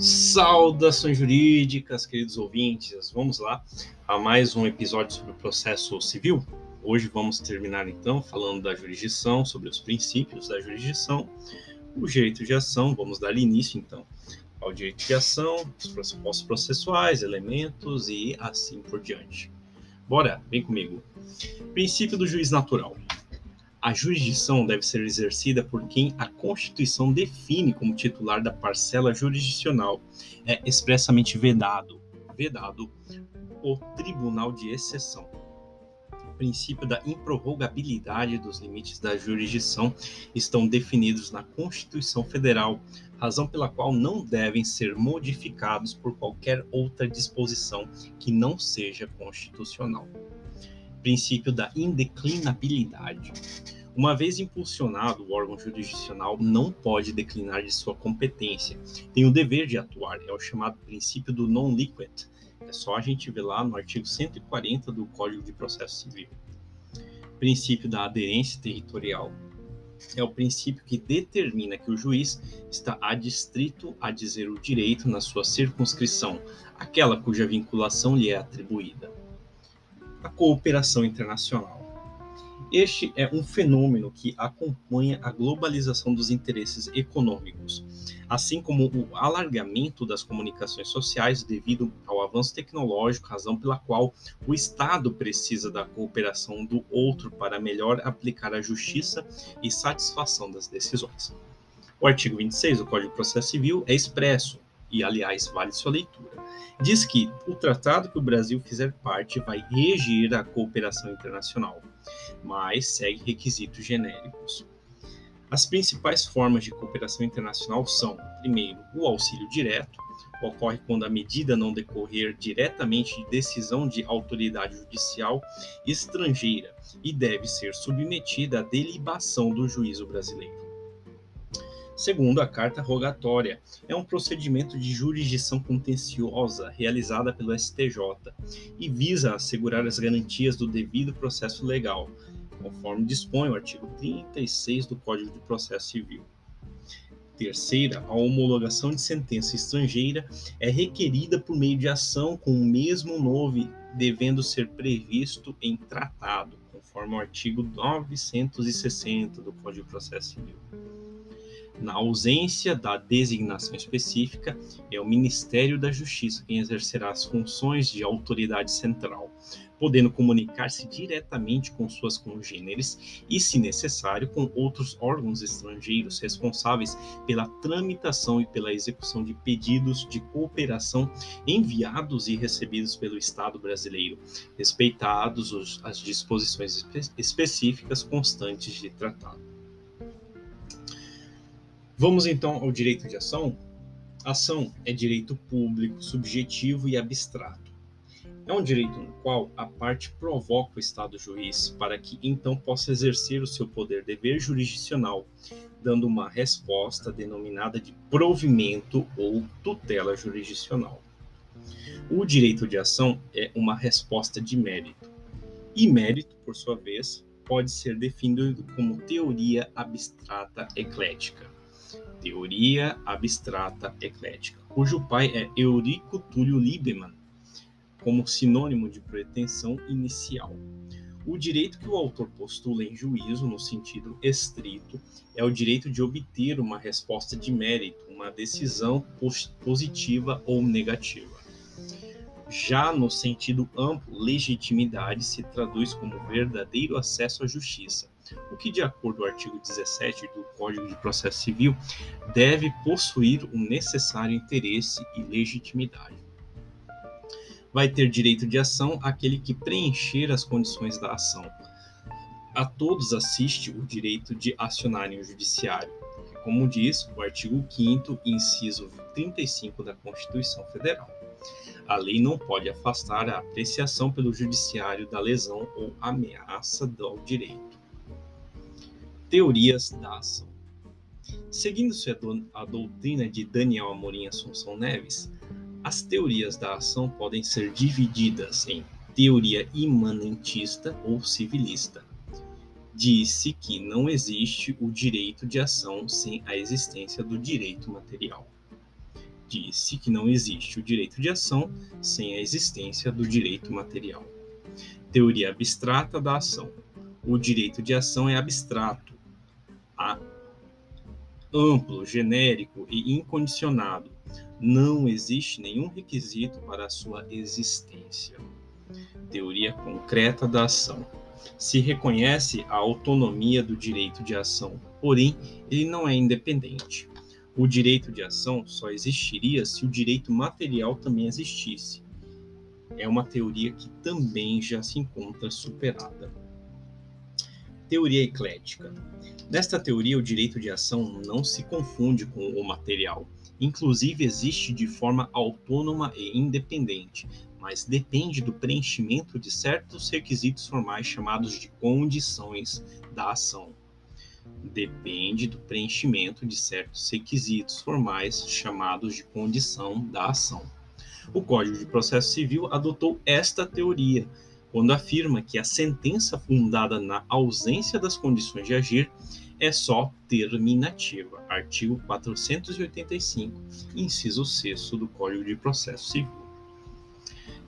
Saudações jurídicas, queridos ouvintes. Vamos lá a mais um episódio sobre o processo civil. Hoje vamos terminar então falando da jurisdição, sobre os princípios da jurisdição, o direito de ação. Vamos dar início então ao direito de ação, os pressupostos processuais, elementos e assim por diante. Bora, vem comigo. Princípio do juiz natural. A jurisdição deve ser exercida por quem a Constituição define como titular da parcela jurisdicional. É expressamente vedado, vedado o Tribunal de Exceção. O princípio da improrrogabilidade dos limites da jurisdição estão definidos na Constituição Federal, razão pela qual não devem ser modificados por qualquer outra disposição que não seja constitucional princípio da indeclinabilidade. Uma vez impulsionado, o órgão jurisdicional não pode declinar de sua competência. Tem o dever de atuar, é o chamado princípio do non liquid. É só a gente ver lá no artigo 140 do Código de Processo Civil. Princípio da aderência territorial. É o princípio que determina que o juiz está adstrito a dizer o direito na sua circunscrição, aquela cuja vinculação lhe é atribuída a cooperação internacional. Este é um fenômeno que acompanha a globalização dos interesses econômicos, assim como o alargamento das comunicações sociais devido ao avanço tecnológico, razão pela qual o Estado precisa da cooperação do outro para melhor aplicar a justiça e satisfação das decisões. O artigo 26 do Código de Processo Civil é expresso e, aliás, vale sua leitura. Diz que o tratado que o Brasil fizer parte vai regir a cooperação internacional, mas segue requisitos genéricos. As principais formas de cooperação internacional são, primeiro, o auxílio direto, ocorre quando a medida não decorrer diretamente de decisão de autoridade judicial estrangeira e deve ser submetida à delibação do juízo brasileiro. Segundo a carta rogatória, é um procedimento de jurisdição contenciosa realizada pelo STJ e visa assegurar as garantias do devido processo legal, conforme dispõe o artigo 36 do Código de Processo Civil. Terceira, a homologação de sentença estrangeira é requerida por meio de ação com o mesmo nome, devendo ser previsto em tratado, conforme o artigo 960 do Código de Processo Civil. Na ausência da designação específica, é o Ministério da Justiça quem exercerá as funções de autoridade central, podendo comunicar-se diretamente com suas congêneres e, se necessário, com outros órgãos estrangeiros responsáveis pela tramitação e pela execução de pedidos de cooperação enviados e recebidos pelo Estado brasileiro, respeitados os, as disposições espe específicas constantes de tratado. Vamos então ao direito de ação? Ação é direito público, subjetivo e abstrato. É um direito no qual a parte provoca o Estado juiz para que então possa exercer o seu poder dever jurisdicional, dando uma resposta denominada de provimento ou tutela jurisdicional. O direito de ação é uma resposta de mérito. E mérito, por sua vez, pode ser definido como teoria abstrata eclética teoria abstrata eclética, cujo pai é Eurico Túlio Lieberman, como sinônimo de pretensão inicial. O direito que o autor postula em juízo, no sentido estrito, é o direito de obter uma resposta de mérito, uma decisão positiva ou negativa. Já no sentido amplo, legitimidade se traduz como verdadeiro acesso à justiça, o que, de acordo com o artigo 17 do Código de Processo Civil, deve possuir o necessário interesse e legitimidade. Vai ter direito de ação aquele que preencher as condições da ação. A todos assiste o direito de acionar em o judiciário, como diz o artigo 5 inciso 35 da Constituição Federal. A lei não pode afastar a apreciação pelo judiciário da lesão ou ameaça do direito teorias da ação. Seguindo-se a doutrina de Daniel Amorim Assunção Neves, as teorias da ação podem ser divididas em teoria imanentista ou civilista. Disse que não existe o direito de ação sem a existência do direito material. disse que não existe o direito de ação sem a existência do direito material. Teoria abstrata da ação. O direito de ação é abstrato, amplo, genérico e incondicionado. Não existe nenhum requisito para a sua existência. Teoria concreta da ação. Se reconhece a autonomia do direito de ação, porém, ele não é independente. O direito de ação só existiria se o direito material também existisse. É uma teoria que também já se encontra superada. Teoria eclética. Nesta teoria, o direito de ação não se confunde com o material. Inclusive, existe de forma autônoma e independente, mas depende do preenchimento de certos requisitos formais chamados de condições da ação depende do preenchimento de certos requisitos formais chamados de condição da ação. O Código de Processo Civil adotou esta teoria quando afirma que a sentença fundada na ausência das condições de agir é só terminativa. Artigo 485, inciso 6 do Código de Processo Civil.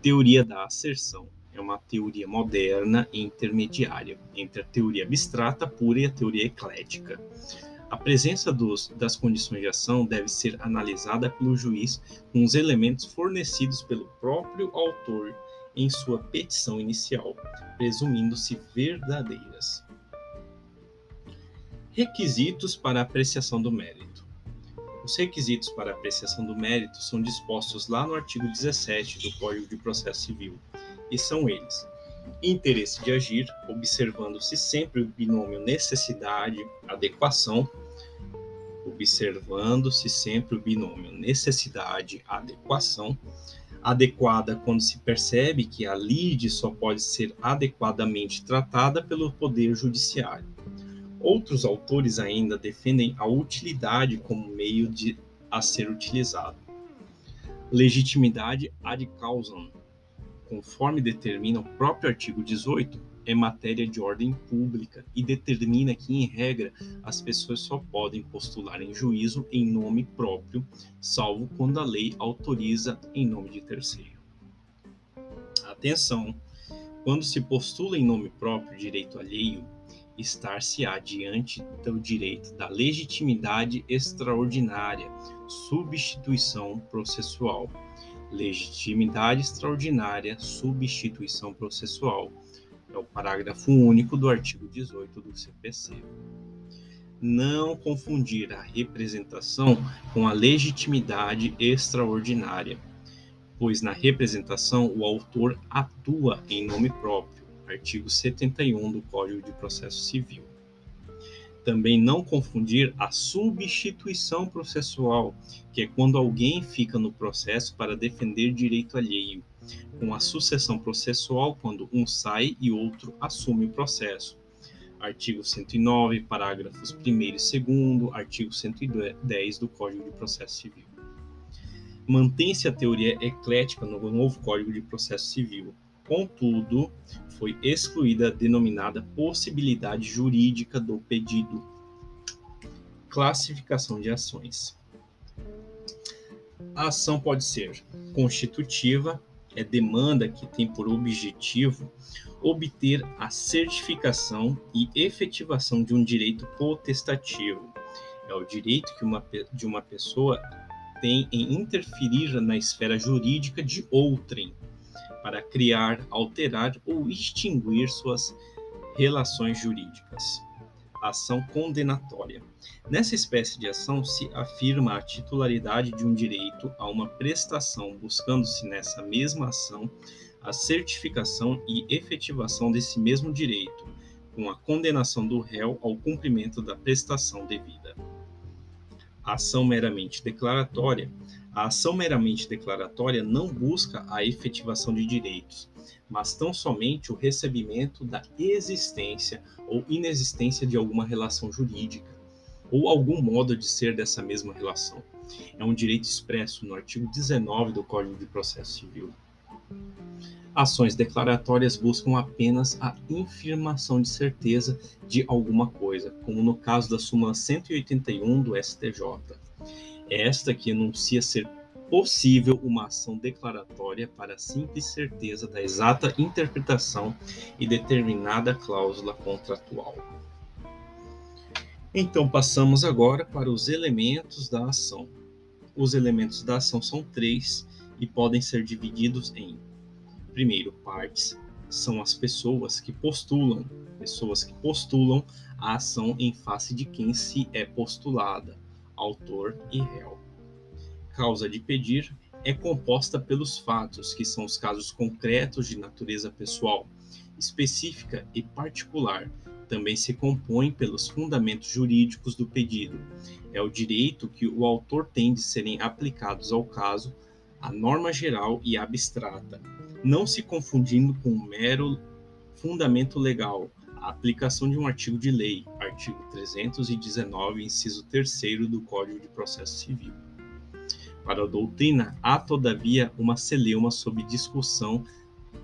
Teoria da asserção é uma teoria moderna e intermediária entre a teoria abstrata pura e a teoria eclética. A presença dos, das condições de ação deve ser analisada pelo juiz com os elementos fornecidos pelo próprio autor em sua petição inicial, presumindo-se verdadeiras. Requisitos para apreciação do mérito. Os requisitos para apreciação do mérito são dispostos lá no artigo 17 do Código de Processo Civil e são eles: interesse de agir, observando-se sempre o binômio necessidade-adequação, observando-se sempre o binômio necessidade-adequação, adequada quando se percebe que a lide só pode ser adequadamente tratada pelo Poder Judiciário. Outros autores ainda defendem a utilidade como meio de a ser utilizado. Legitimidade ad causam, conforme determina o próprio artigo 18, é matéria de ordem pública e determina que, em regra, as pessoas só podem postular em juízo em nome próprio, salvo quando a lei autoriza em nome de terceiro. Atenção! Quando se postula em nome próprio direito alheio, estar-se-á diante do direito da legitimidade extraordinária, substituição processual legitimidade extraordinária, substituição processual. É o parágrafo único do artigo 18 do CPC. Não confundir a representação com a legitimidade extraordinária, pois na representação o autor atua em nome próprio. Artigo 71 do Código de Processo Civil. Também não confundir a substituição processual, que é quando alguém fica no processo para defender direito alheio, com a sucessão processual, quando um sai e outro assume o processo. Artigo 109, parágrafos 1 e 2, artigo 110 do Código de Processo Civil. Mantém-se a teoria eclética no novo Código de Processo Civil. Contudo, foi excluída a denominada possibilidade jurídica do pedido. Classificação de ações. A ação pode ser constitutiva, é demanda que tem por objetivo obter a certificação e efetivação de um direito potestativo. É o direito que uma, de uma pessoa tem em interferir na esfera jurídica de outrem, para criar, alterar ou extinguir suas relações jurídicas. Ação condenatória. Nessa espécie de ação se afirma a titularidade de um direito a uma prestação, buscando-se nessa mesma ação a certificação e efetivação desse mesmo direito, com a condenação do réu ao cumprimento da prestação devida. Ação meramente declaratória a ação meramente declaratória não busca a efetivação de direitos, mas tão somente o recebimento da existência ou inexistência de alguma relação jurídica, ou algum modo de ser dessa mesma relação. É um direito expresso no artigo 19 do Código de Processo Civil. Ações declaratórias buscam apenas a infirmação de certeza de alguma coisa, como no caso da súmula 181 do STJ esta que enuncia ser possível uma ação declaratória para simples certeza da exata interpretação e determinada cláusula contratual. Então, passamos agora para os elementos da ação. Os elementos da ação são três e podem ser divididos em: primeiro, partes, são as pessoas que postulam, pessoas que postulam a ação em face de quem se é postulada, autor e réu. Causa de pedir é composta pelos fatos, que são os casos concretos de natureza pessoal, específica e particular. Também se compõe pelos fundamentos jurídicos do pedido. É o direito que o autor tem de serem aplicados ao caso, a norma geral e abstrata, não se confundindo com um mero fundamento legal, aplicação de um artigo de lei, artigo 319, inciso 3 do Código de Processo Civil. Para a doutrina, há todavia uma celeuma sob discussão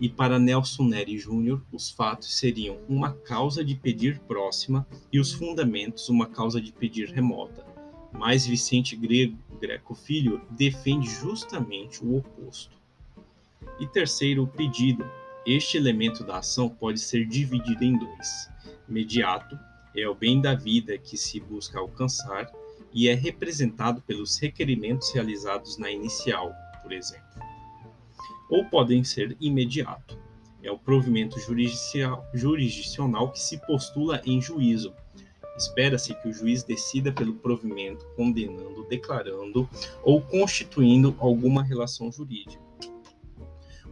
e para Nelson Neri Júnior, os fatos seriam uma causa de pedir próxima e os fundamentos uma causa de pedir remota. Mas Vicente Grego, Greco Filho defende justamente o oposto. E terceiro, o pedido. Este elemento da ação pode ser dividido em dois. Imediato é o bem da vida que se busca alcançar e é representado pelos requerimentos realizados na inicial, por exemplo. Ou podem ser imediato. É o provimento jurisdicional que se postula em juízo. Espera-se que o juiz decida pelo provimento, condenando, declarando ou constituindo alguma relação jurídica.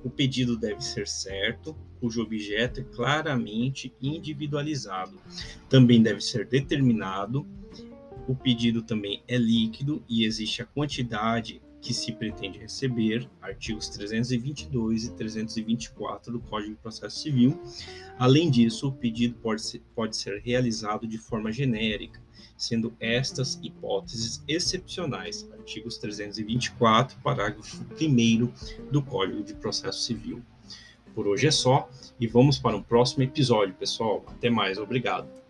O pedido deve ser certo, cujo objeto é claramente individualizado. Também deve ser determinado o pedido também é líquido e existe a quantidade que se pretende receber, artigos 322 e 324 do Código de Processo Civil. Além disso, o pedido pode ser, pode ser realizado de forma genérica, sendo estas hipóteses excepcionais, artigos 324, parágrafo 1 do Código de Processo Civil. Por hoje é só e vamos para um próximo episódio, pessoal. Até mais, obrigado.